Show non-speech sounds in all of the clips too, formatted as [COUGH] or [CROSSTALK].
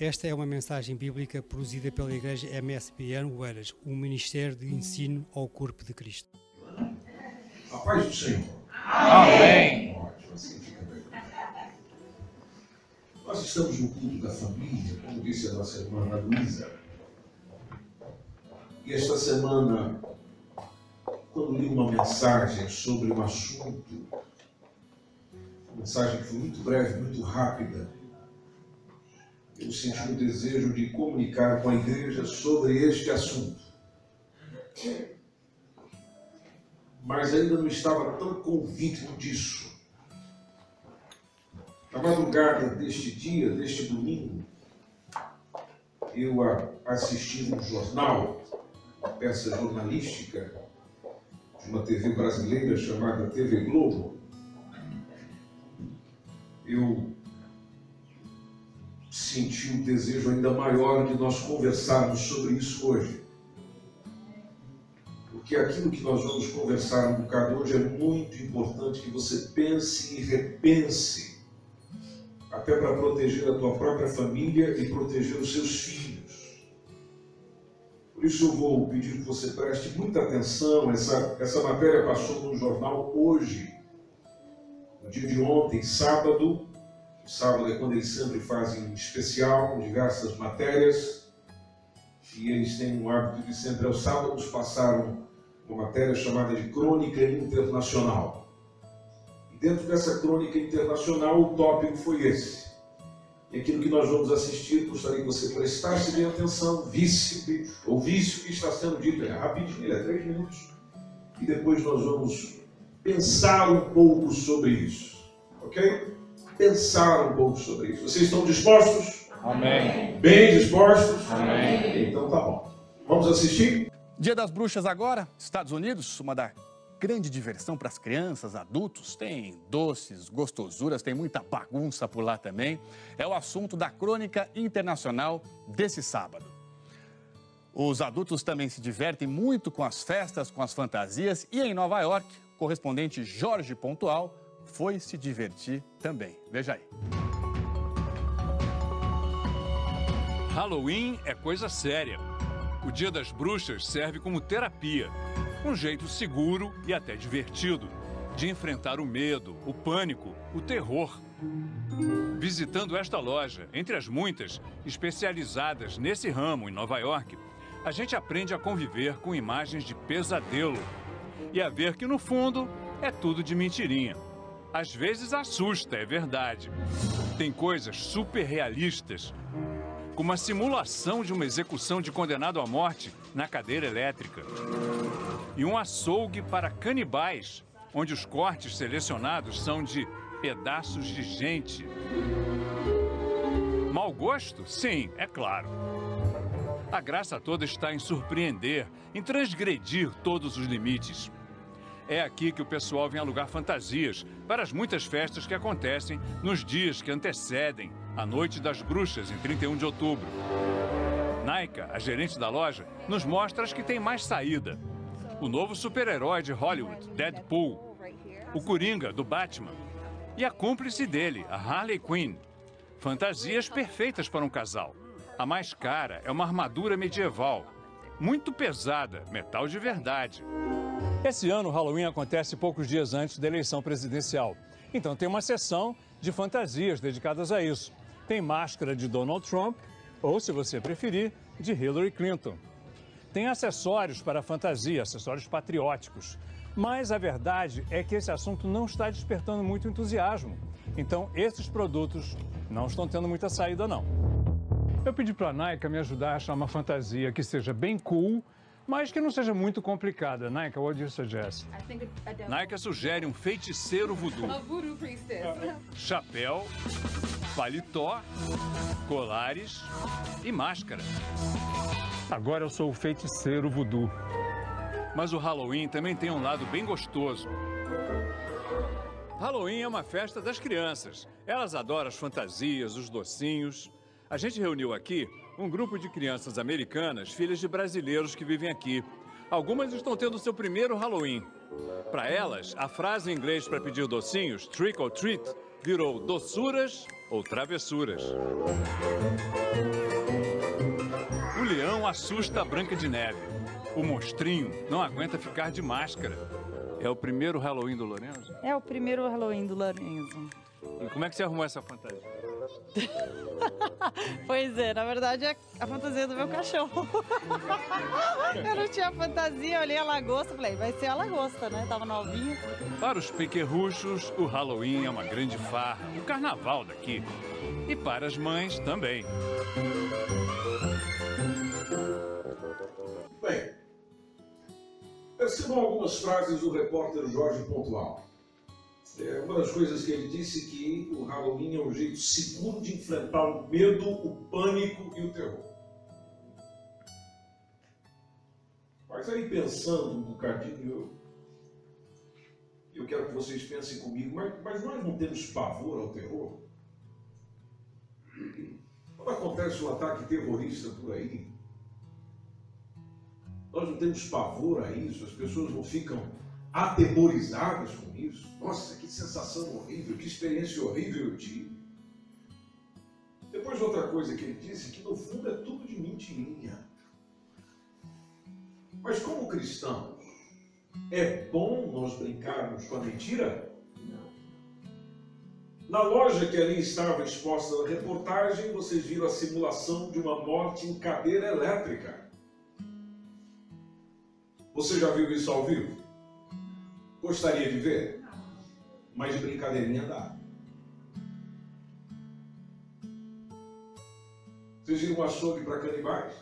Esta é uma mensagem bíblica produzida pela Igreja MSBN Oeiras, um Ministério de Ensino ao Corpo de Cristo. A paz do Senhor. Amém. Ótimo, assim fica bem. Nós estamos no culto da família, como disse a nossa irmã Ana Luísa. E esta semana, quando li uma mensagem sobre um assunto, uma mensagem que foi muito breve, muito rápida, eu senti o desejo de comunicar com a igreja sobre este assunto. Mas ainda não estava tão convicto disso. Na madrugada deste dia, deste domingo, eu assisti um jornal, uma peça jornalística de uma TV brasileira chamada TV Globo. Eu senti um desejo ainda maior de nós conversarmos sobre isso hoje. Porque aquilo que nós vamos conversar um bocado hoje é muito importante que você pense e repense, até para proteger a tua própria família e proteger os seus filhos. Por isso eu vou pedir que você preste muita atenção. Essa, essa matéria passou no jornal hoje, no dia de ontem, sábado, o sábado é quando eles sempre fazem especial com diversas matérias. E eles têm um hábito de sempre aos sábados passaram uma matéria chamada de Crônica Internacional. E dentro dessa crônica internacional, o tópico foi esse. E aquilo que nós vamos assistir, gostaria que você prestasse bem atenção, visse, o que está sendo dito. É rapidinho, é três minutos. E depois nós vamos pensar um pouco sobre isso. Ok? Pensar um pouco sobre isso. Vocês estão dispostos? Amém. Bem dispostos? Amém. Então tá bom. Vamos assistir? Dia das Bruxas agora, Estados Unidos, uma da grande diversão para as crianças, adultos, tem doces, gostosuras, tem muita bagunça por lá também. É o assunto da crônica internacional desse sábado. Os adultos também se divertem muito com as festas, com as fantasias e em Nova York, correspondente Jorge Pontual foi se divertir também. Veja aí. Halloween é coisa séria. O Dia das Bruxas serve como terapia, um jeito seguro e até divertido de enfrentar o medo, o pânico, o terror. Visitando esta loja, entre as muitas especializadas nesse ramo em Nova York, a gente aprende a conviver com imagens de pesadelo e a ver que no fundo é tudo de mentirinha. Às vezes assusta, é verdade. Tem coisas super realistas, como a simulação de uma execução de condenado à morte na cadeira elétrica. E um açougue para canibais, onde os cortes selecionados são de pedaços de gente. Mau gosto? Sim, é claro. A graça toda está em surpreender, em transgredir todos os limites. É aqui que o pessoal vem alugar fantasias para as muitas festas que acontecem nos dias que antecedem a Noite das Bruxas, em 31 de outubro. Naika, a gerente da loja, nos mostra as que tem mais saída. O novo super-herói de Hollywood, Deadpool. O Coringa, do Batman. E a cúmplice dele, a Harley Quinn. Fantasias perfeitas para um casal. A mais cara é uma armadura medieval. Muito pesada, metal de verdade. Esse ano, o Halloween acontece poucos dias antes da eleição presidencial. Então tem uma sessão de fantasias dedicadas a isso. Tem máscara de Donald Trump, ou, se você preferir, de Hillary Clinton. Tem acessórios para fantasia, acessórios patrióticos. Mas a verdade é que esse assunto não está despertando muito entusiasmo. Então, esses produtos não estão tendo muita saída, não. Eu pedi para a Nike me ajudar a achar uma fantasia que seja bem cool mas que não seja muito complicada. Naika, what do you suggest? Naika sugere um feiticeiro voodoo. A voodoo priestess. Chapéu, paletó, colares e máscara. Agora eu sou o feiticeiro voodoo. Mas o Halloween também tem um lado bem gostoso. Halloween é uma festa das crianças. Elas adoram as fantasias, os docinhos. A gente reuniu aqui um grupo de crianças americanas, filhas de brasileiros que vivem aqui. Algumas estão tendo seu primeiro Halloween. Para elas, a frase em inglês para pedir docinhos, trick or treat, virou doçuras ou travessuras. O leão assusta a Branca de Neve. O monstrinho não aguenta ficar de máscara. É o primeiro Halloween do Lorenzo? É o primeiro Halloween do Lorenzo. E como é que você arrumou essa fantasia? [LAUGHS] pois é, na verdade é a fantasia do meu cachorro. [LAUGHS] eu não tinha fantasia, olhei a lagosta, falei, vai ser a lagosta, né? Tava novinha. Para os pequerruchos, o Halloween é uma grande farra, o carnaval daqui. E para as mães também. Percebam algumas frases do repórter Jorge Pontual. É, uma das coisas que ele disse que o Halloween é um jeito seguro de enfrentar o medo, o pânico e o terror. Mas aí pensando um bocadinho, eu, eu quero que vocês pensem comigo, mas, mas nós não temos pavor ao terror? Quando acontece um ataque terrorista por aí, nós não temos pavor a isso, as pessoas não ficam atemorizadas com isso. Nossa, que sensação horrível, que experiência horrível eu tive. Depois, outra coisa que ele disse, que no fundo é tudo de mentirinha. Mas como cristãos, é bom nós brincarmos com a mentira? Na loja que ali estava exposta na reportagem, vocês viram a simulação de uma morte em cadeira elétrica. Você já viu isso ao vivo? Gostaria de ver? Mas de brincadeirinha dá. Vocês viram um açougue para canibais?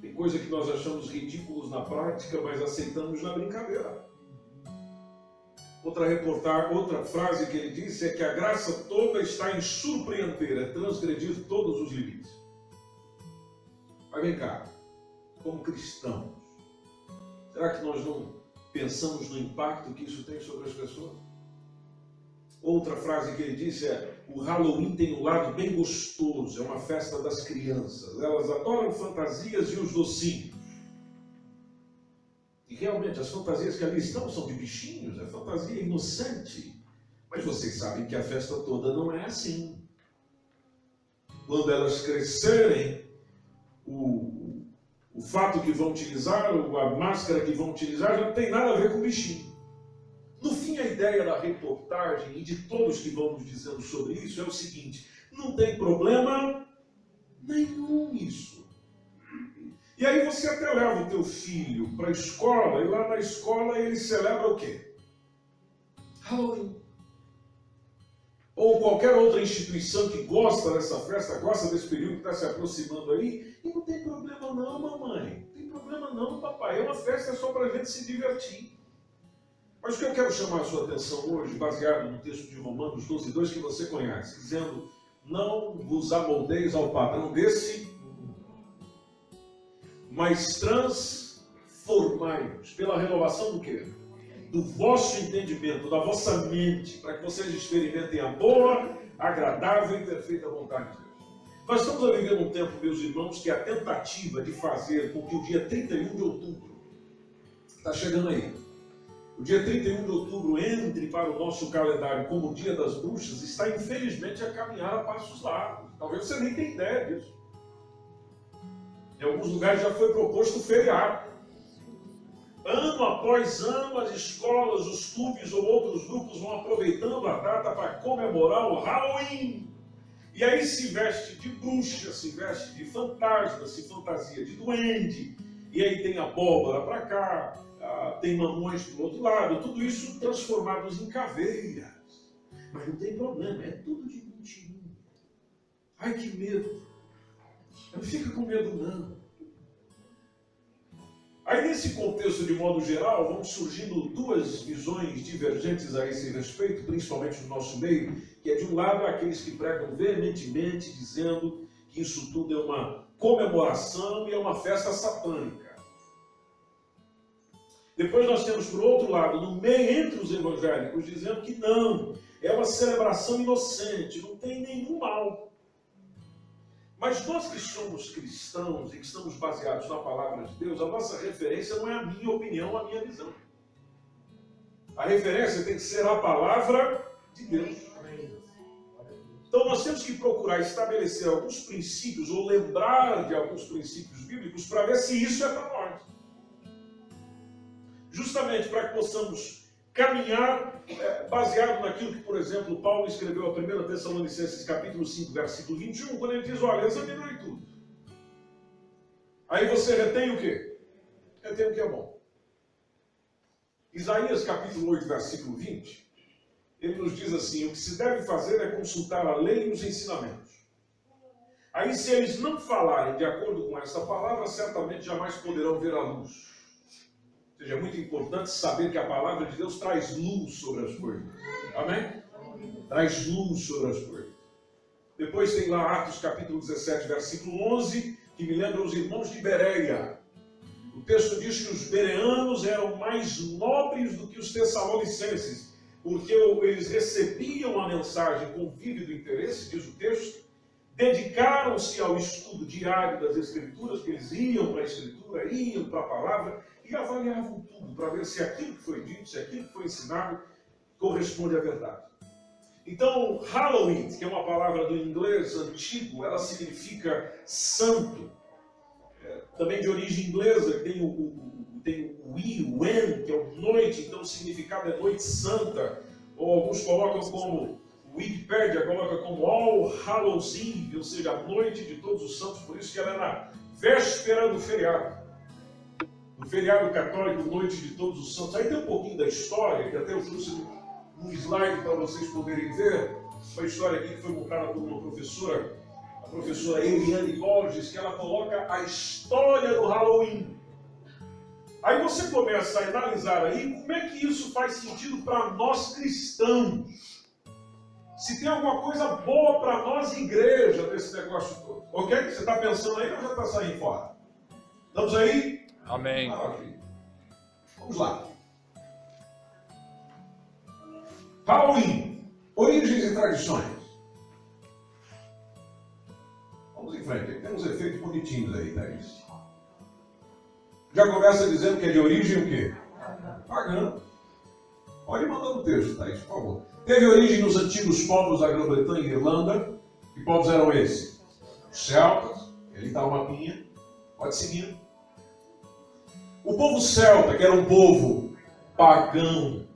Tem coisa que nós achamos ridículos na prática, mas aceitamos na brincadeira. Outra reportagem, outra frase que ele disse é que a graça toda está em surpreender, é transgredir todos os limites. Mas vem cá, como cristãos, será que nós não pensamos no impacto que isso tem sobre as pessoas? Outra frase que ele disse é: o Halloween tem um lado bem gostoso, é uma festa das crianças. Elas adoram fantasias e os docinhos. E realmente as fantasias que ali estão são de bichinhos, é fantasia inocente. Mas vocês sabem que a festa toda não é assim. Quando elas crescerem, o, o fato que vão utilizar, a máscara que vão utilizar, já não tem nada a ver com bichinho. No fim, a ideia da reportagem e de todos que vão nos dizendo sobre isso é o seguinte: não tem problema nenhum isso. E aí você até leva o teu filho para a escola e lá na escola ele celebra o quê? Halloween. Ou qualquer outra instituição que gosta dessa festa, gosta desse período que está se aproximando aí, e não tem problema não, mamãe. Não tem problema não, papai. É uma festa só para a gente se divertir. Mas o que eu quero chamar a sua atenção hoje, baseado no texto de Romanos 12, 2, que você conhece, dizendo: Não vos amoldeis ao padrão desse, mas transformai-vos pela renovação do quê? Do vosso entendimento, da vossa mente, para que vocês experimentem a boa, agradável e perfeita vontade de Deus. Nós estamos a viver um tempo, meus irmãos, que a tentativa de fazer com que o dia 31 de outubro está chegando aí o dia 31 de outubro entre para o nosso calendário como o Dia das Bruxas, está infelizmente a caminhar a passos largos. Talvez você nem tenha ideia disso. Em alguns lugares já foi proposto feriado. Ano após ano, as escolas, os clubes ou outros grupos vão aproveitando a data para comemorar o Halloween. E aí se veste de bruxa, se veste de fantasma, se fantasia de duende. E aí tem abóbora para cá, tem mamões do outro lado, tudo isso transformados em caveiras. Mas não tem problema, é tudo de mentirinha. Ai que medo. Não fica com medo não. Aí nesse contexto, de modo geral, vão surgindo duas visões divergentes a esse respeito, principalmente no nosso meio, que é de um lado aqueles que pregam veementemente dizendo que isso tudo é uma comemoração e é uma festa satânica. Depois nós temos, por outro lado, no meio entre os evangélicos, dizendo que não, é uma celebração inocente, não tem nenhum mal. Mas nós que somos cristãos e que estamos baseados na palavra de Deus, a nossa referência não é a minha opinião, a minha visão. A referência tem que ser a palavra de Deus. Então nós temos que procurar estabelecer alguns princípios ou lembrar de alguns princípios bíblicos para ver se isso é para nós. Justamente para que possamos caminhar é, baseado naquilo que, por exemplo, Paulo escreveu a 1 Tessalonicenses capítulo 5, versículo 21, quando ele diz, olha, examinai tudo. Aí você retém o quê? Retém o que é bom. Isaías capítulo 8, versículo 20, ele nos diz assim: o que se deve fazer é consultar a lei e os ensinamentos. Aí, se eles não falarem de acordo com essa palavra, certamente jamais poderão ver a luz. Seja, é muito importante saber que a palavra de Deus traz luz sobre as coisas. Amém? Traz luz sobre as coisas. Depois tem lá Atos capítulo 17, versículo 11, que me lembra os irmãos de Bereia. O texto diz que os bereanos eram mais nobres do que os tessalonicenses porque eles recebiam a mensagem com vívido interesse, diz o texto, dedicaram-se ao estudo diário das Escrituras, que eles iam para a Escritura, iam para a palavra e avaliavam tudo para ver se aquilo que foi dito, se aquilo que foi ensinado corresponde à verdade. Então, Halloween, que é uma palavra do inglês antigo, ela significa santo, é, também de origem inglesa, tem o, o tem o I, o N, que é noite, então o significado é noite santa, ou alguns colocam como, Wikipedia coloca como All Hallows Eve, ou seja, a noite de todos os santos, por isso que ela é na véspera do feriado. No feriado católico, noite de todos os santos. Aí tem um pouquinho da história, que até eu trouxe um slide para vocês poderem ver, uma história aqui que foi montada por uma professora, a professora Eliane Borges, que ela coloca a história do Halloween. Aí você começa a analisar aí como é que isso faz sentido para nós cristãos. Se tem alguma coisa boa para nós, igreja, desse negócio todo. Ok? Você está pensando aí ou já está saindo fora? Estamos aí? Amém. Vamos lá. Halloween. Origens e tradições. Vamos em frente. Tem uns efeitos bonitinhos aí, Thaís já começa dizendo que é de origem o quê? Pagã. Pode mandar no texto, Thaís, por favor. Teve origem nos antigos povos da Grã-Bretanha e Irlanda. Que povos eram esses? Os celtas. Ali está o mapinha. Pode seguir. O povo celta, que era um povo pagão,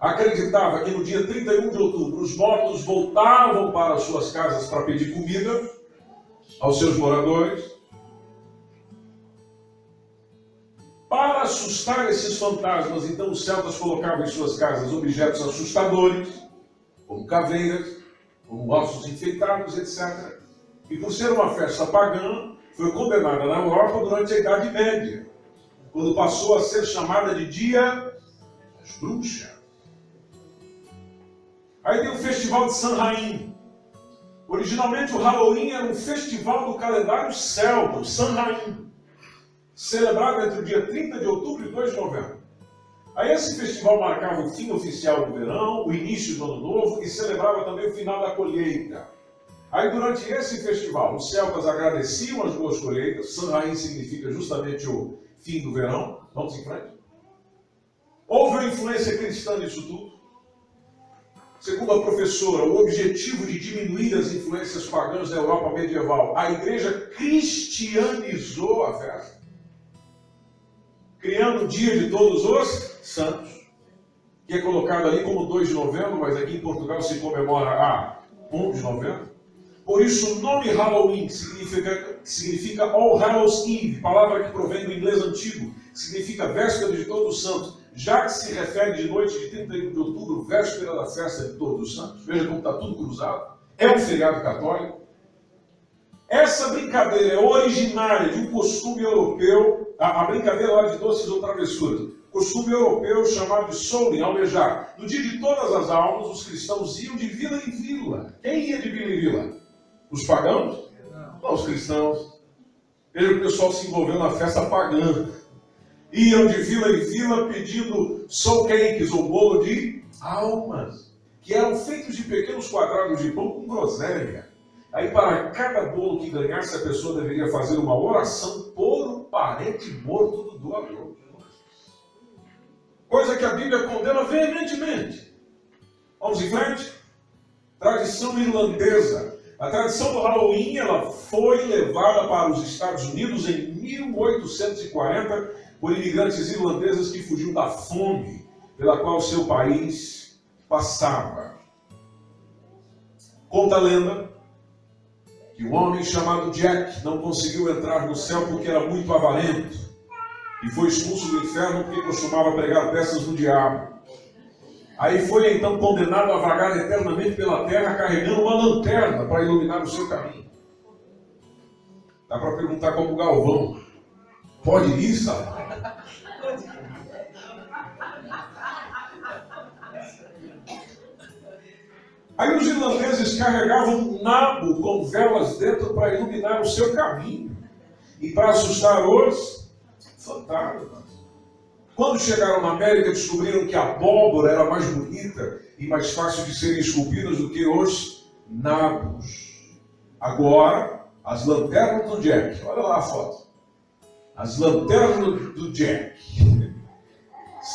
acreditava que no dia 31 de outubro os mortos voltavam para suas casas para pedir comida aos seus moradores Para assustar esses fantasmas, então os celtas colocavam em suas casas objetos assustadores, como caveiras, como ossos enfeitados, etc. E por ser uma festa pagã, foi condenada na Europa durante a Idade Média, quando passou a ser chamada de Dia das Bruxas. Aí tem o Festival de Samhain. Originalmente o Halloween era um festival do calendário celta, o Samhain celebrado entre o dia 30 de outubro e 2 de novembro. Aí esse festival marcava o fim oficial do verão, o início do ano novo e celebrava também o final da colheita. Aí durante esse festival, os celtas agradeciam as boas colheitas, Sanhain significa justamente o fim do verão. Vamos em frente. Houve uma influência cristã nisso tudo. Segundo a professora, o objetivo de diminuir as influências pagãs da Europa medieval, a igreja cristianizou a festa criando o dia de todos os santos, que é colocado ali como 2 de novembro, mas aqui em Portugal se comemora a 1 de novembro. Por isso, o nome Halloween significa, significa All Hallows Eve, palavra que provém do inglês antigo, significa véspera de todos os santos, já que se refere de noite de 31 de outubro, véspera da festa de todos os santos. Veja como está tudo cruzado. É um feriado católico. Essa brincadeira é originária de um costume europeu a, a brincadeira lá de doces ou travessuras. Costume europeu chamado de Soulen, almejar. No dia de todas as almas, os cristãos iam de vila em vila. Quem ia de vila em vila? Os pagãos? Não, os cristãos. Veja o pessoal se envolveu na festa pagã. Iam de vila em vila pedindo soul cakes ou bolo de almas, que eram feitos de pequenos quadrados de pão com groselha. Aí, para cada bolo que ganhasse, a pessoa deveria fazer uma oração por um parente morto do doador. Coisa que a Bíblia condena veementemente. Vamos em frente? Tradição irlandesa. A tradição do Halloween ela foi levada para os Estados Unidos em 1840 por imigrantes irlandeses que fugiam da fome pela qual seu país passava. Conta a lenda que um homem chamado Jack não conseguiu entrar no céu porque era muito avarento e foi expulso do inferno porque costumava pregar peças no diabo. Aí foi então condenado a vagar eternamente pela terra carregando uma lanterna para iluminar o seu caminho. Dá para perguntar como o Galvão. Pode ir, sabe? Aí os irlandeses carregavam um nabo com velas dentro para iluminar o seu caminho e para assustar os fantasmas. Quando chegaram na América, descobriram que a abóbora era mais bonita e mais fácil de serem esculpidas do que os nabos. Agora, as lanternas do Jack, olha lá a foto. As lanternas do Jack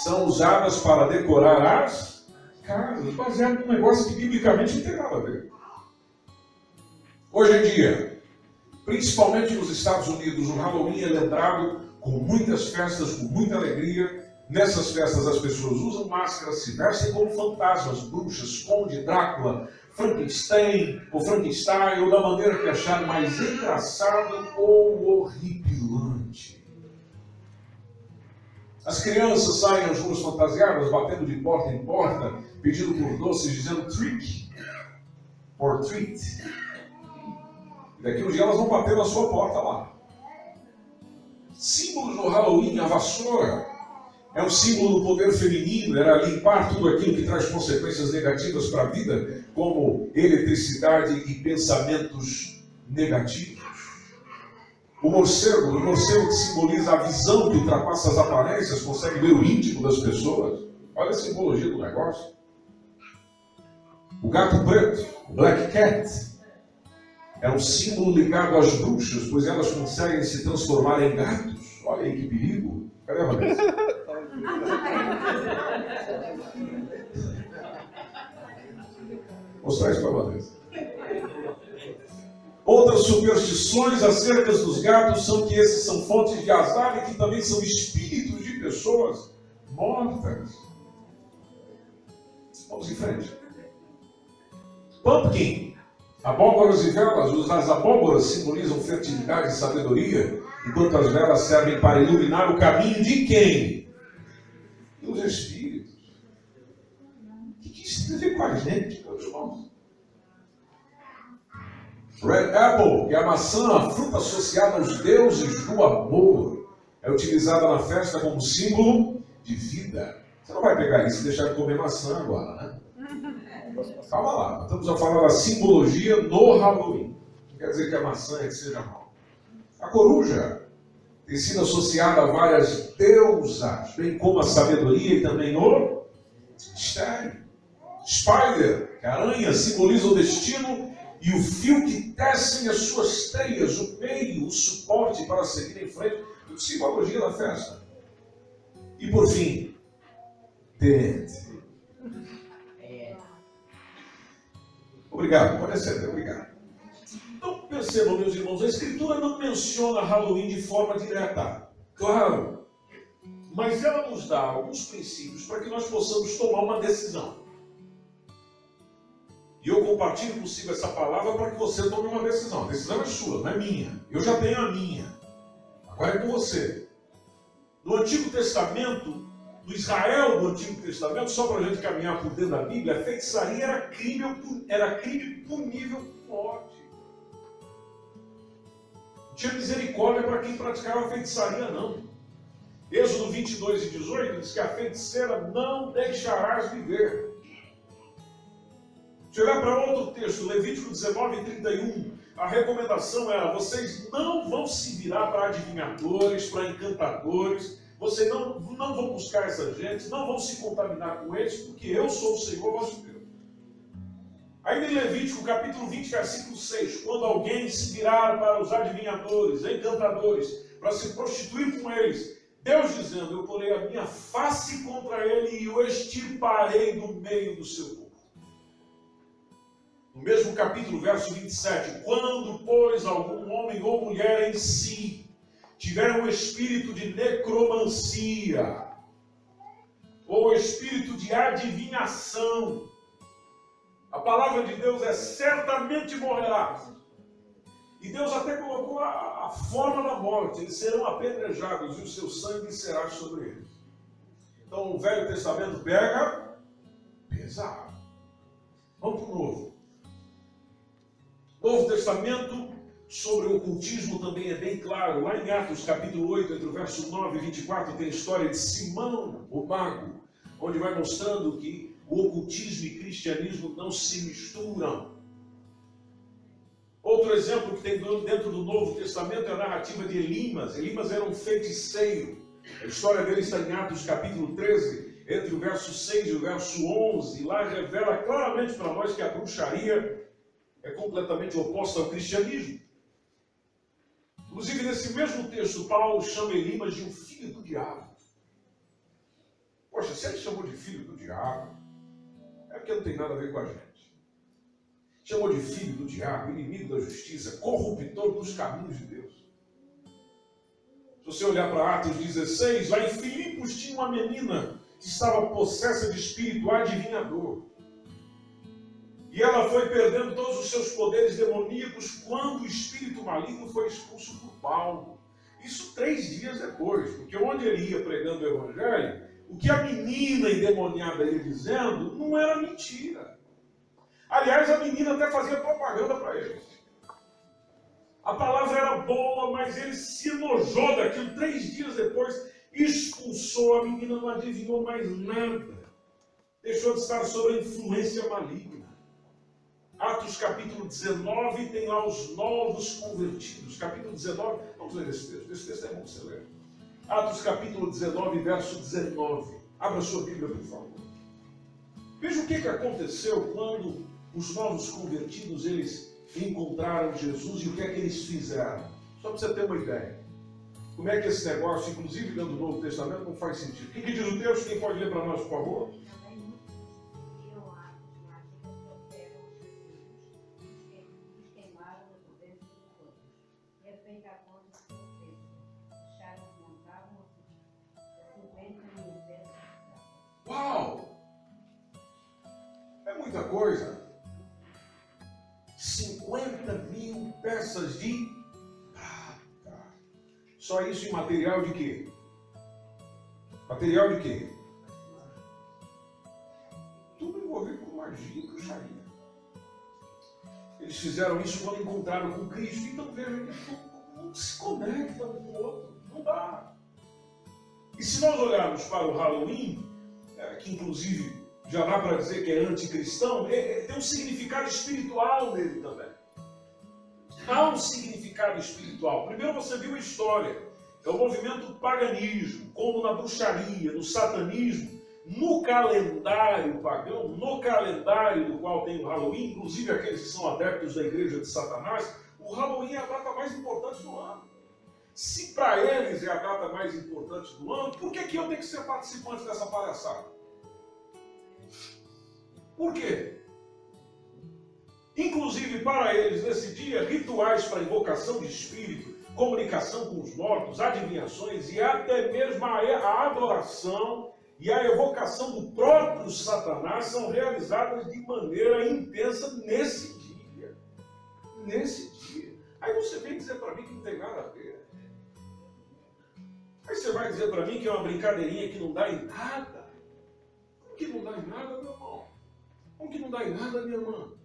são usadas para decorar as casas, baseado num negócio que biblicamente não tem nada a ver. Hoje em dia, principalmente nos Estados Unidos, o Halloween é lembrado com muitas festas, com muita alegria. Nessas festas as pessoas usam máscaras, se vestem como fantasmas, bruxas, conde, Drácula, Frankenstein ou Frankenstein, ou da maneira que acharem mais engraçado ou horripilante. As crianças saem às ruas fantasiadas, batendo de porta em porta, pedindo por doces, dizendo trick or treat. E daqui um dia elas vão bater na sua porta lá. Símbolos do Halloween, a vassoura, é um símbolo do poder feminino, era limpar tudo aquilo que traz consequências negativas para a vida, como eletricidade e pensamentos negativos. O morcego, o morcego que simboliza a visão que ultrapassa as aparências, consegue ver o íntimo das pessoas. Olha a simbologia do negócio. O gato preto, o black cat, é um símbolo ligado às bruxas, pois elas conseguem se transformar em gatos. Olha aí que perigo. Cadê a Vanessa? Mostrar isso para a Vanessa. Outras superstições acerca dos gatos são que esses são fontes de azar e que também são espíritos de pessoas mortas. Vamos em frente. Pumpkin. Abóboras e velas. As abóboras simbolizam fertilidade e sabedoria, enquanto as velas servem para iluminar o caminho de quem? Dos espíritos. O que isso tem a ver com a gente, meus irmãos? Red apple, que é a maçã, a fruta associada aos deuses do amor, é utilizada na festa como símbolo de vida. Você não vai pegar isso e deixar de comer maçã agora, né? Calma lá, estamos a falar da simbologia no Halloween. Não quer dizer que a maçã é que seja mal. A coruja tem sido associada a várias deusas, bem como a sabedoria e também o mistério. Spider, que é a aranha, simboliza o destino e o fio que tecem as suas teias, o meio, o suporte para seguir em frente, tudo simbologia da festa. E por fim, dente. Obrigado, pode ser, obrigado. Então percebam, meus irmãos, a Escritura não menciona Halloween de forma direta. Claro. Mas ela nos dá alguns princípios para que nós possamos tomar uma decisão. E eu compartilho consigo essa palavra para que você tome uma decisão. A decisão é sua, não é minha. Eu já tenho a minha. Agora é com você. No Antigo Testamento, no Israel do Antigo Testamento, só para a gente caminhar por dentro da Bíblia, a feitiçaria era crime, era crime punível por morte. Tinha misericórdia para quem praticava feitiçaria, não. Êxodo 22 e 18 diz que a feiticeira não deixarás viver. Se olhar para outro texto, Levítico 19 e 31, a recomendação era: vocês não vão se virar para adivinhadores, para encantadores, vocês não, não vão buscar essa gente, não vão se contaminar com eles, porque eu sou o Senhor vosso Deus. Aí em Levítico capítulo 20, versículo 6, quando alguém se virar para os adivinhadores, encantadores, para se prostituir com eles, Deus dizendo, eu porei a minha face contra ele e o extirparei do meio do seu povo. mesmo capítulo, verso 27. Quando, pois, algum homem ou mulher em si tiver um espírito de necromancia, ou espírito de adivinhação, a palavra de Deus é certamente morrerá. E Deus até colocou a, a forma da morte, eles serão apedrejados e o seu sangue será sobre eles. Então o Velho Testamento pega pesado. Vamos para o Novo. Novo Testamento sobre o ocultismo também é bem claro. Lá em Atos capítulo 8, entre o verso 9 e 24, tem a história de Simão, o mago, onde vai mostrando que o ocultismo e cristianismo não se misturam. Outro exemplo que tem dentro do Novo Testamento é a narrativa de Elimas. Elimas era um feiticeiro. A história dele está em Atos capítulo 13, entre o verso 6 e o verso 11. E lá revela claramente para nós que a bruxaria é completamente oposta ao cristianismo. Inclusive, nesse mesmo texto, Paulo chama Elimas de um filho do diabo. Poxa, se ele chamou de filho do diabo, é porque não tem nada a ver com a gente chamou de filho do diabo, inimigo da justiça, corruptor dos caminhos de Deus. Se você olhar para Atos 16, lá em Filipos tinha uma menina que estava possessa de espírito adivinhador. E ela foi perdendo todos os seus poderes demoníacos quando o espírito maligno foi expulso por Paulo. Isso três dias depois, porque onde ele ia pregando o evangelho, o que a menina endemoniada ia dizendo não era mentira. Aliás, a menina até fazia propaganda para eles. A palavra era boa, mas ele se enojou daquilo. Três dias depois, expulsou a menina, não adivinhou mais nada. Deixou de estar sob a influência maligna. Atos capítulo 19 tem lá os novos convertidos. Capítulo 19, vamos ler esse texto. Esse texto é bom você. Atos capítulo 19, verso 19. Abra sua Bíblia, por favor. Veja o que, que aconteceu quando os novos convertidos, eles encontraram Jesus e o que é que eles fizeram? Só para você ter uma ideia. Como é que esse negócio, inclusive dentro do Novo Testamento, não faz sentido? O que, que diz o texto? Quem pode ler para nós, por favor? Só isso em material de quê? Material de quê? Tudo envolvido com magia e bruxaria. Eles fizeram isso quando encontraram com Cristo. Então vejam que não se conecta um com o outro. Não dá. E se nós olharmos para o Halloween, é, que inclusive já dá para dizer que é anticristão, é, é, tem um significado espiritual nele também. Há um significado espiritual. Primeiro você viu a história. É o movimento do paganismo, como na bruxaria, no satanismo, no calendário pagão, no calendário do qual tem o Halloween, inclusive aqueles que são adeptos da igreja de Satanás, o Halloween é a data mais importante do ano. Se para eles é a data mais importante do ano, por que, que eu tenho que ser participante dessa palhaçada? Por quê? Inclusive para eles, nesse dia, rituais para invocação de espírito, comunicação com os mortos, adivinhações e até mesmo a adoração e a evocação do próprio Satanás são realizadas de maneira intensa nesse dia. Nesse dia. Aí você vem dizer para mim que não tem nada a ver. Aí você vai dizer para mim que é uma brincadeirinha que não dá em nada. Que não dá em nada, meu irmão. Como que não dá em nada, minha irmã?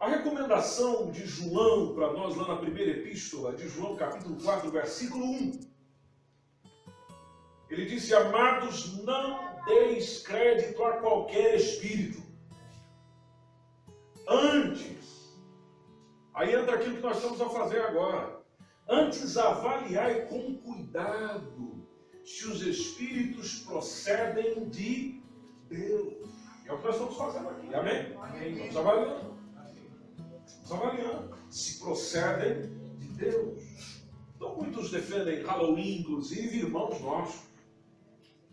A recomendação de João para nós lá na primeira epístola, de João capítulo 4, versículo 1. Ele disse: Amados, não deis crédito a qualquer espírito. Antes, aí entra aquilo que nós estamos a fazer agora. Antes avaliai com cuidado se os espíritos procedem de Deus. É o que nós estamos fazendo aqui. Amém? Amém. Estamos avaliando. Avaliando se procedem de Deus. Então muitos defendem Halloween, inclusive irmãos nossos.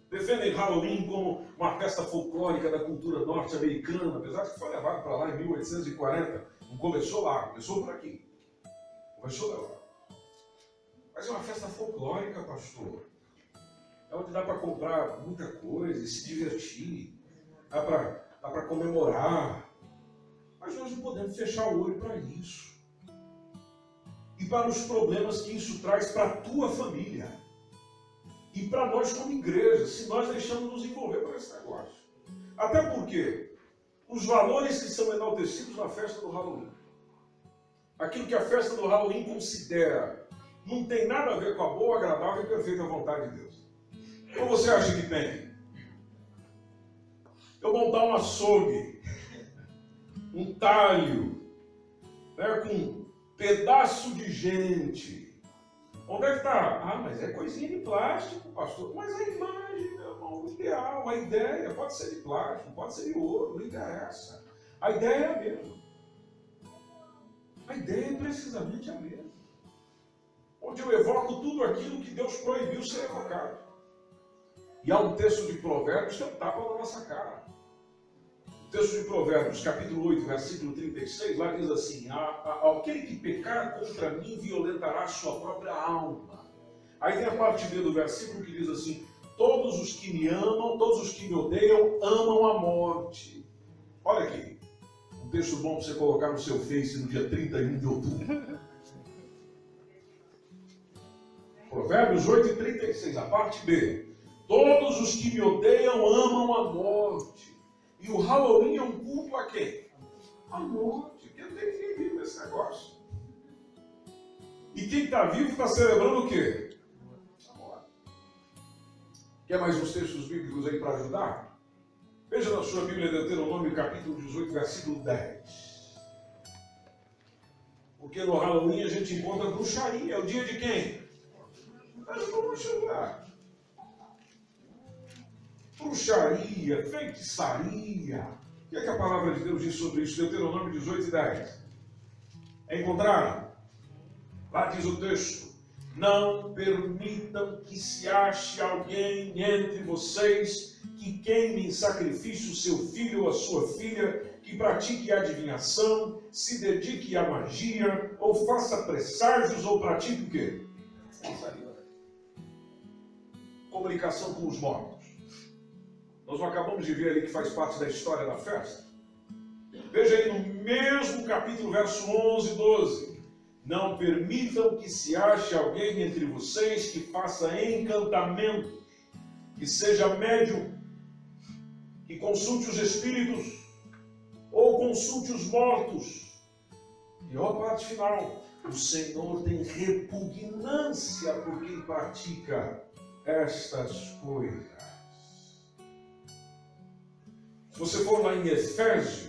Defendem Halloween como uma festa folclórica da cultura norte-americana, apesar que foi levado para lá em 1840. Não começou lá, começou por aqui. Começou lá. Mas é uma festa folclórica, pastor. É onde dá para comprar muita coisa e se divertir. Dá para comemorar. Mas nós não podemos fechar o olho para isso. E para os problemas que isso traz para a tua família e para nós como igreja, se nós deixamos nos envolver por esse negócio. Até porque os valores que são enaltecidos na festa do Halloween, aquilo que a festa do Halloween considera, não tem nada a ver com a boa, agradável e perfeita vontade de Deus. Ou você acha que tem? Eu montar um açougue, um talho, né, com um pedaço de gente, Onde é que está? Ah, mas é coisinha de plástico, pastor. Mas a imagem, meu irmão, o ideal, a ideia pode ser de plástico, pode ser de ouro, não interessa. A ideia é a mesma. A ideia é precisamente a mesma. Onde eu evoco tudo aquilo que Deus proibiu ser evocado. E há um texto de Provérbios que é um tapa na nossa cara. Texto de Provérbios, capítulo 8, versículo 36, lá diz assim: Aquele que pecar contra mim violentará sua própria alma. Aí tem a parte B do versículo que diz assim: Todos os que me amam, todos os que me odeiam, amam a morte. Olha aqui, um texto bom para você colocar no seu Face no dia 31 de outubro. Provérbios 8 e 36, a parte B. Todos os que me odeiam amam a morte. E o Halloween é um culto a quem? A morte. Porque tem ninguém vivo nesse negócio. E quem está vivo está celebrando o quê? A morte. Quer mais uns textos bíblicos aí para ajudar? Veja na sua Bíblia Deuteronômio capítulo 18, versículo 10. Porque no Halloween a gente encontra bruxaria. É o dia de quem? Mas vamos ajudar bruxaria, feitiçaria. O que, é que a palavra de Deus diz sobre isso? Deuteronômio 18 e 10. Encontraram? Lá diz o texto: Não permitam que se ache alguém entre vocês que queime em sacrifício seu filho ou a sua filha, que pratique adivinhação, se dedique à magia, ou faça presságios, ou pratique o quê? Comunicação com os mortos. Nós não acabamos de ver ali que faz parte da história da festa. Veja aí no mesmo capítulo, verso 11 e 12. Não permitam que se ache alguém entre vocês que faça encantamento, que seja médium, que consulte os espíritos ou consulte os mortos. E olha a parte final. O Senhor tem repugnância por quem pratica estas coisas. Se você for lá em Efésios,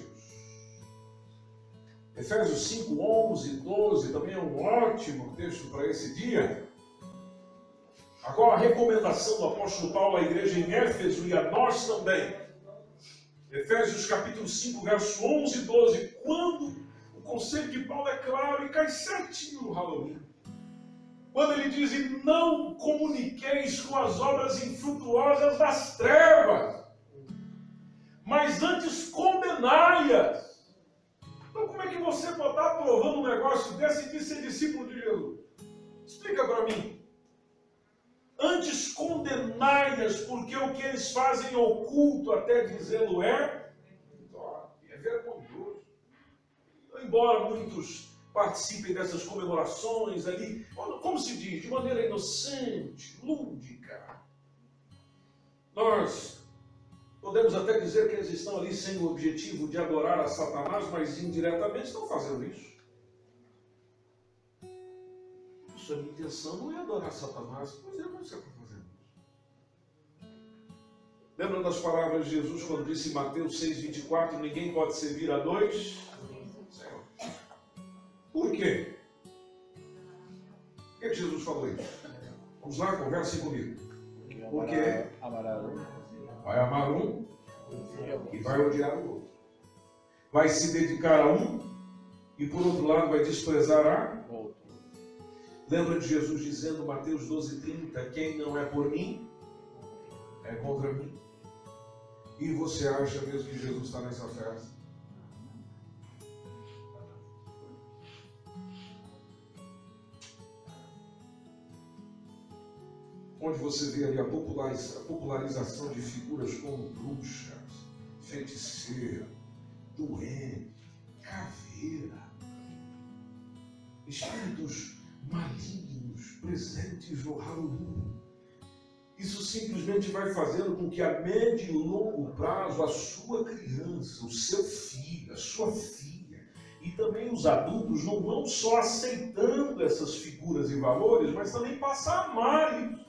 Efésios 5, 11, 12, também é um ótimo texto para esse dia. Agora, a recomendação do apóstolo Paulo à igreja em Éfeso e a nós também. Efésios capítulo 5, verso 11 e 12. Quando o conselho de Paulo é claro e cai certinho no Halloween. Quando ele diz: não comuniqueis com as obras infrutuosas das trevas mas antes condenai-as. Então, como é que você pode estar aprovando um negócio desse e ser discípulo de Jesus? Explica para mim. Antes condenai-as, porque o que eles fazem oculto, até dizê-lo, é, é vergonhoso. Então, embora muitos participem dessas comemorações ali, como se diz, de maneira inocente, lúdica, nós Podemos até dizer que eles estão ali sem o objetivo de adorar a Satanás, mas indiretamente estão fazendo isso. Sua minha intenção não é adorar Satanás, pois é, mas você está fazendo isso. Lembra das palavras de Jesus quando disse em Mateus 6,24: Ninguém pode servir a dois? Por quê? Por que Jesus falou isso? Vamos lá, conversem comigo. Porque Vai amar um e vai odiar o outro. Vai se dedicar a um e, por outro lado, vai desprezar a outro. Lembra de Jesus dizendo, Mateus 12, 30, quem não é por mim, É contra mim. E você acha mesmo que Jesus está nessa festa? Onde você vê ali a popularização, de figuras como bruxas, feiticeira, doente, caveira, espíritos malignos presentes no Halloween. Isso simplesmente vai fazendo com que a médio e longo prazo a sua criança, o seu filho, a sua filha e também os adultos não vão só aceitando essas figuras e valores, mas também passar a amar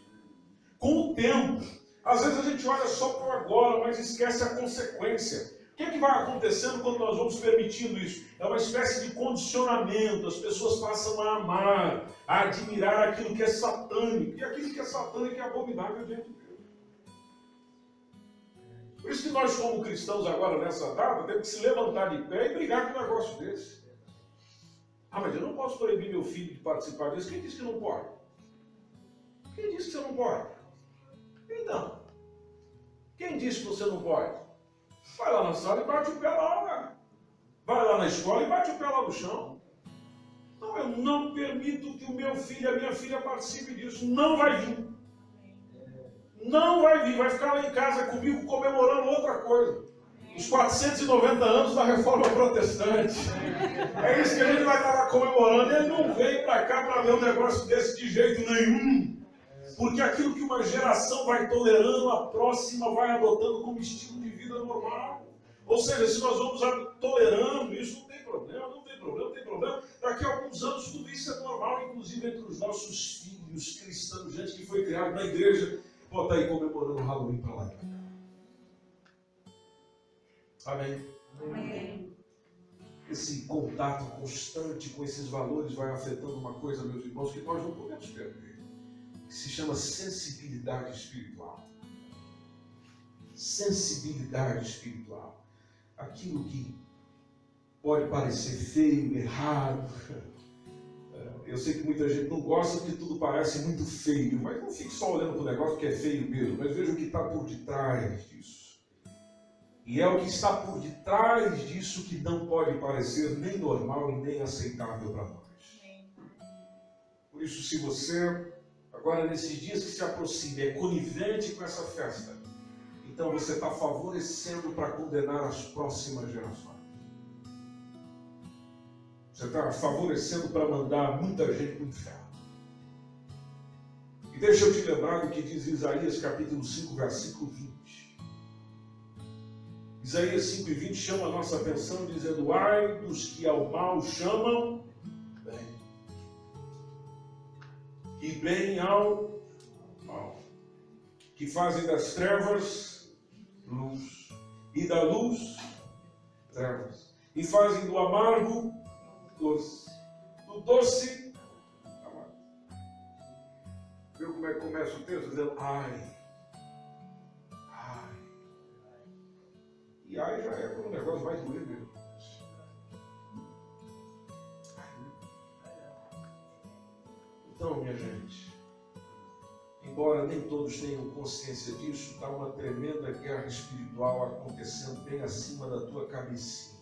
com o tempo. Às vezes a gente olha só para agora, mas esquece a consequência. O que, é que vai acontecendo quando nós vamos permitindo isso? É uma espécie de condicionamento. As pessoas passam a amar, a admirar aquilo que é satânico. E aquilo que é satânico é abominável diante de Deus. Por isso que nós, como cristãos, agora nessa data, temos que se levantar de pé e brigar com um negócio desse. Ah, mas eu não posso proibir meu filho de participar disso. Quem disse que não pode? Quem disse que você não pode? Então, quem disse que você não pode? Vai lá na sala e bate o pé lá, cara. Vai lá na escola e bate o pé lá no chão. Não, eu não permito que o meu filho a minha filha participe disso. Não vai vir. Não vai vir. Vai ficar lá em casa comigo comemorando outra coisa. Os 490 anos da reforma protestante. É isso que a gente vai estar lá comemorando. Ele não veio para cá para ver um negócio desse de jeito nenhum. Porque aquilo que uma geração vai tolerando, a próxima vai adotando como estilo de vida normal. Ou seja, se nós vamos tolerando isso, não tem problema, não tem problema, não tem problema. Daqui a alguns anos tudo isso é normal, inclusive entre os nossos filhos cristãos, gente que foi criada na igreja, pode estar aí comemorando o Halloween para lá. Amém. Amém. Esse contato constante com esses valores vai afetando uma coisa, meus irmãos, que nós não podemos perder que se chama sensibilidade espiritual. Sensibilidade espiritual. Aquilo que pode parecer feio, errado. Eu sei que muita gente não gosta porque tudo parece muito feio, mas não fique só olhando para o negócio que é feio mesmo, mas veja o que está por detrás disso. E é o que está por detrás disso que não pode parecer nem normal e nem aceitável para nós. Por isso, se você agora nesses dias que se aproximam, é conivente com essa festa, então você está favorecendo para condenar as próximas gerações. Você está favorecendo para mandar muita gente para o inferno. E deixa eu te lembrar do que diz Isaías capítulo 5, versículo 20. Isaías 5 e 20 chama a nossa atenção dizendo, ai dos que ao mal chamam e bem ao mal, que fazem das trevas luz, e da luz trevas, e fazem do amargo doce, do doce amargo. Viu como é que começa o texto? Dizendo, ai, ai. E ai já é o negócio vai doer mesmo. Então, minha gente, embora nem todos tenham consciência disso, está uma tremenda guerra espiritual acontecendo bem acima da tua cabecinha.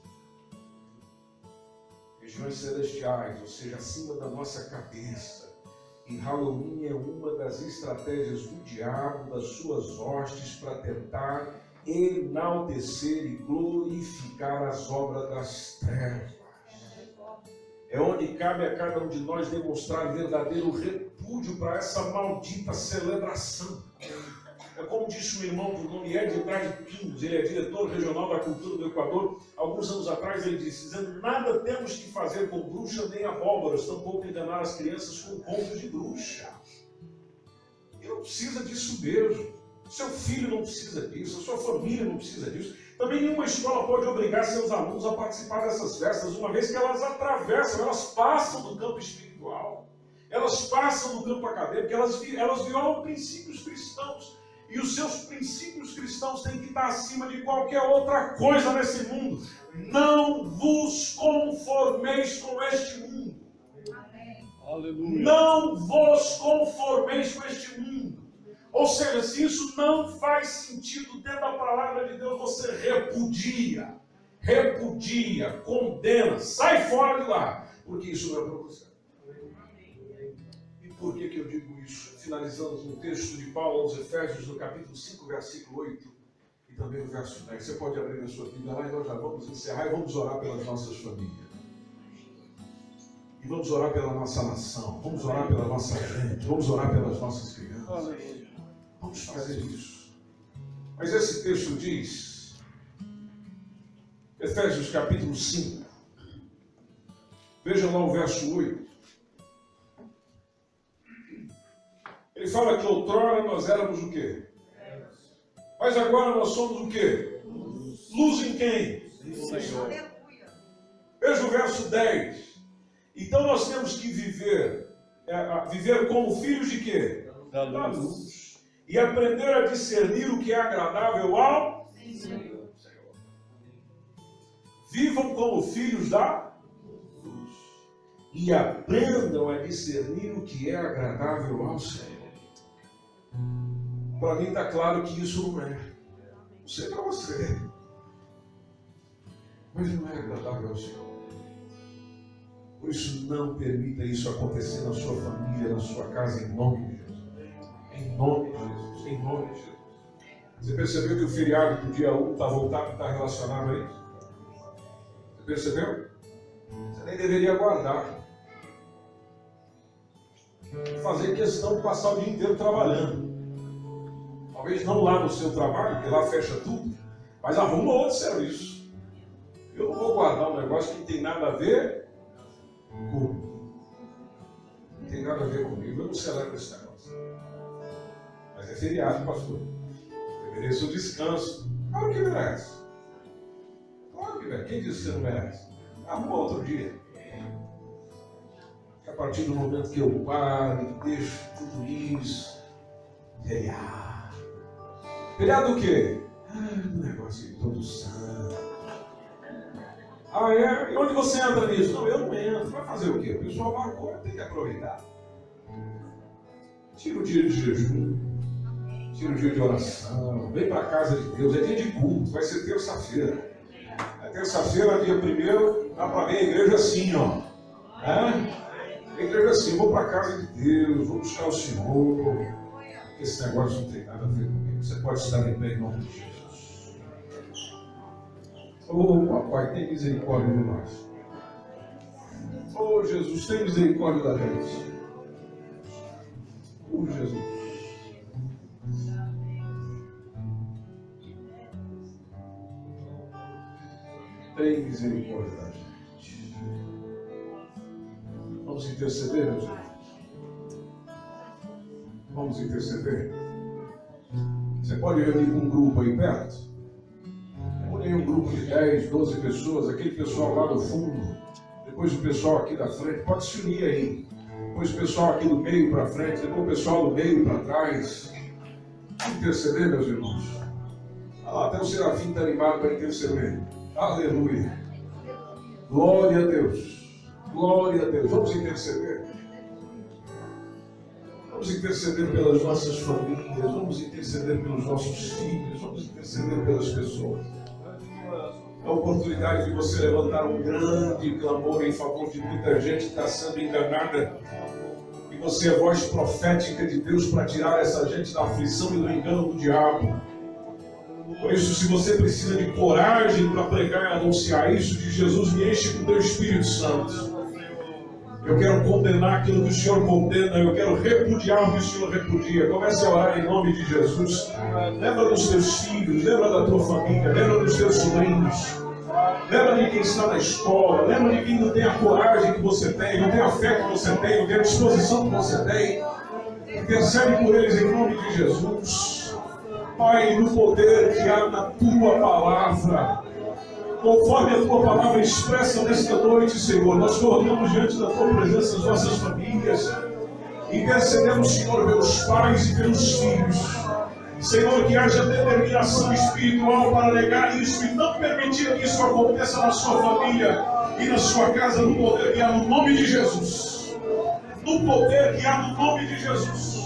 Regiões celestiais, ou seja, acima da nossa cabeça. E Halloween é uma das estratégias do diabo, das suas hostes, para tentar enaltecer e glorificar as obras das trevas é onde cabe a cada um de nós demonstrar verdadeiro repúdio para essa maldita celebração. É como disse um irmão do nome Ed Andrade Pinos, ele é diretor regional da cultura do Equador. Alguns anos atrás ele disse, dizendo, nada temos que fazer com bruxa nem abóboras, tampouco enganar as crianças com contos de bruxa. E não precisa disso mesmo. Seu filho não precisa disso, a sua família não precisa disso. Também nenhuma escola pode obrigar seus alunos a participar dessas festas, uma vez que elas atravessam, elas passam do campo espiritual, elas passam do campo acadêmico, elas, elas violam princípios cristãos. E os seus princípios cristãos têm que estar acima de qualquer outra coisa nesse mundo. Não vos conformeis com este mundo. Amém. Não vos conformeis com este mundo Ou seja, se isso não faz sentido dentro da palavra de Deus, você repudia, repudia, condena, sai fora de lá, porque isso não é para você. E por que, que eu digo isso? Finalizamos no texto de Paulo aos Efésios, no capítulo 5, versículo 8 e também no verso 10. Você pode abrir a sua Bíblia lá e nós já vamos encerrar e vamos orar pelas nossas famílias. E vamos orar pela nossa nação, vamos orar pela nossa gente, vamos orar pelas nossas crianças. Vamos fazer isso. Mas esse texto diz, Efésios capítulo 5, veja lá o verso 8. Ele fala que outrora nós éramos o quê? Mas agora nós somos o quê? Luz em quem? Senhor. Veja o verso 10. Então nós temos que viver, é, viver como filhos de quê? Da luz. Da luz e aprender a discernir o que é agradável ao Senhor. Vivam como filhos da luz e aprendam a discernir o que é agradável ao Senhor. Para mim está claro que isso não é. Não sei para você. Mas não é agradável ao Senhor. Por isso, não permita isso acontecer na sua família, na sua casa, em nome de Jesus. Em nome de. Em nome de Jesus. Você percebeu que o feriado do dia 1 está voltado, está relacionado a isso? Você percebeu? Você nem deveria guardar. Fazer questão de passar o dia inteiro trabalhando. Talvez não lá no seu trabalho, porque lá fecha tudo, mas arruma outro serviço. Eu não vou guardar um negócio que tem nada a ver comigo. Não tem nada a ver comigo. Eu não celebro esse. Mas é feriado, pastor. Eu mereço o descanso. Claro que merece. Claro que merece. Quem disse que você não merece? Arruma outro dia. A partir do momento que eu paro e deixo tudo isso, feriado. Feriado o quê? Ah, um negócio de santo. Ah, é? E onde você entra nisso? Não, eu não entro. Vai fazer o quê? O pessoal marcou, tenho que aproveitar. Tira o dia de jejum. Dia de oração. Vem para a casa de Deus. É dia de culto. Vai ser terça-feira. É terça-feira, dia primeiro, dá para ver a igreja assim, ó. É? A igreja assim, vou para a casa de Deus, vou buscar o Senhor. Esse negócio não tem nada a ver comigo. Você pode estar em pé em nome de Jesus. Oh, papai, tem misericórdia de nós. Oh, Jesus, tem misericórdia da gente. Misericórdia. Vamos interceder, meus irmãos. Vamos interceder. Você pode reunir um grupo aí perto? Reúne um grupo de 10, 12 pessoas, aquele pessoal lá do fundo, depois o pessoal aqui da frente, pode se unir aí depois o pessoal aqui do meio para frente, depois o pessoal do meio para trás. Interceder, meus irmãos. Ah, até o Serafim está animado para interceder. Aleluia. Glória a Deus. Glória a Deus. Vamos interceder. Vamos interceder pelas nossas famílias, vamos interceder pelos nossos filhos, vamos interceder pelas pessoas. A oportunidade de você levantar um grande clamor em favor de muita gente que está sendo enganada você é voz profética de Deus para tirar essa gente da aflição e do engano do diabo. Por isso, se você precisa de coragem para pregar e anunciar isso, de Jesus me enche com o teu Espírito Santo. Eu quero condenar aquilo que o Senhor condena, eu quero repudiar o que o Senhor repudia. Comece a orar em nome de Jesus. Lembra dos teus filhos, lembra da tua família, lembra dos teus sobrinhos. Lembra de quem está na escola, lembra de quem não tem a coragem que você tem, não tem a fé que você tem, não tem a disposição que você tem. Intercede por eles em nome de Jesus. Pai, no poder que há na tua palavra, conforme a tua palavra expressa nesta noite, Senhor, nós colocamos diante da tua presença as nossas famílias, intercedemos, Senhor, pelos pais e pelos filhos. Senhor, que haja determinação espiritual para negar isso e não permitir que isso aconteça na sua família e na sua casa, no poder que há no nome de Jesus. No poder que há no nome de Jesus.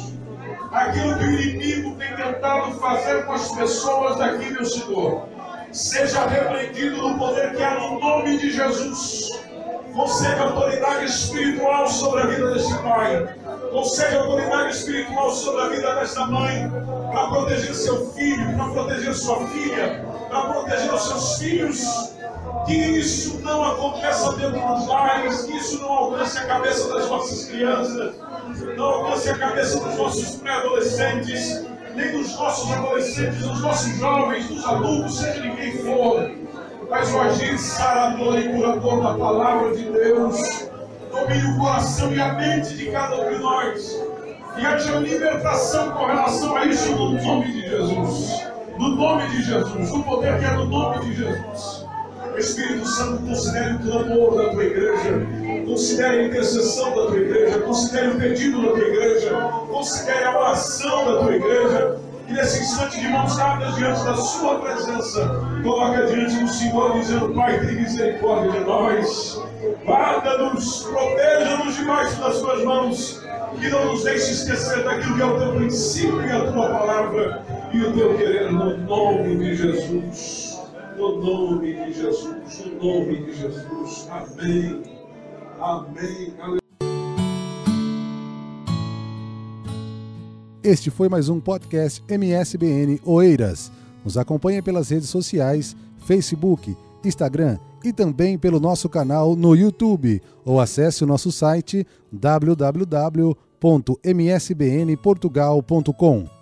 Aquilo que o inimigo tem tentado fazer com as pessoas daqui, meu Senhor, seja repreendido no poder que há no nome de Jesus. Concede autoridade espiritual sobre a vida desse pai. Concede autoridade espiritual sobre a vida desta mãe. Para proteger seu filho, para proteger sua filha, para proteger os seus filhos. Que isso não aconteça dentro dos lares, que isso não alcance a cabeça das nossas crianças, não alcance a cabeça dos nossos pré-adolescentes, nem dos nossos adolescentes, dos nossos jovens, dos adultos, seja de quem for mas o agir sarador e curador da palavra de Deus domine o coração e a mente de cada um de nós. E haja libertação com relação a isso no nome de Jesus. No nome de Jesus, no poder que é no nome de Jesus. Espírito Santo, considere o clamor da tua igreja, considere a intercessão da tua igreja, considere o pedido da tua igreja, considere a oração da tua igreja, e nesse instante de mãos dadas diante da sua presença, coloca diante do Senhor, dizendo, Pai, tem misericórdia de nós, guarda-nos, proteja-nos debaixo das tuas mãos, e não nos deixe esquecer daquilo que é o teu princípio e a tua palavra, e o teu querer, no nome de Jesus. No nome de Jesus, no nome de Jesus. Amém. Amém. Este foi mais um podcast MSBN Oeiras. Nos acompanhe pelas redes sociais, Facebook, Instagram e também pelo nosso canal no YouTube ou acesse o nosso site www.msbnportugal.com.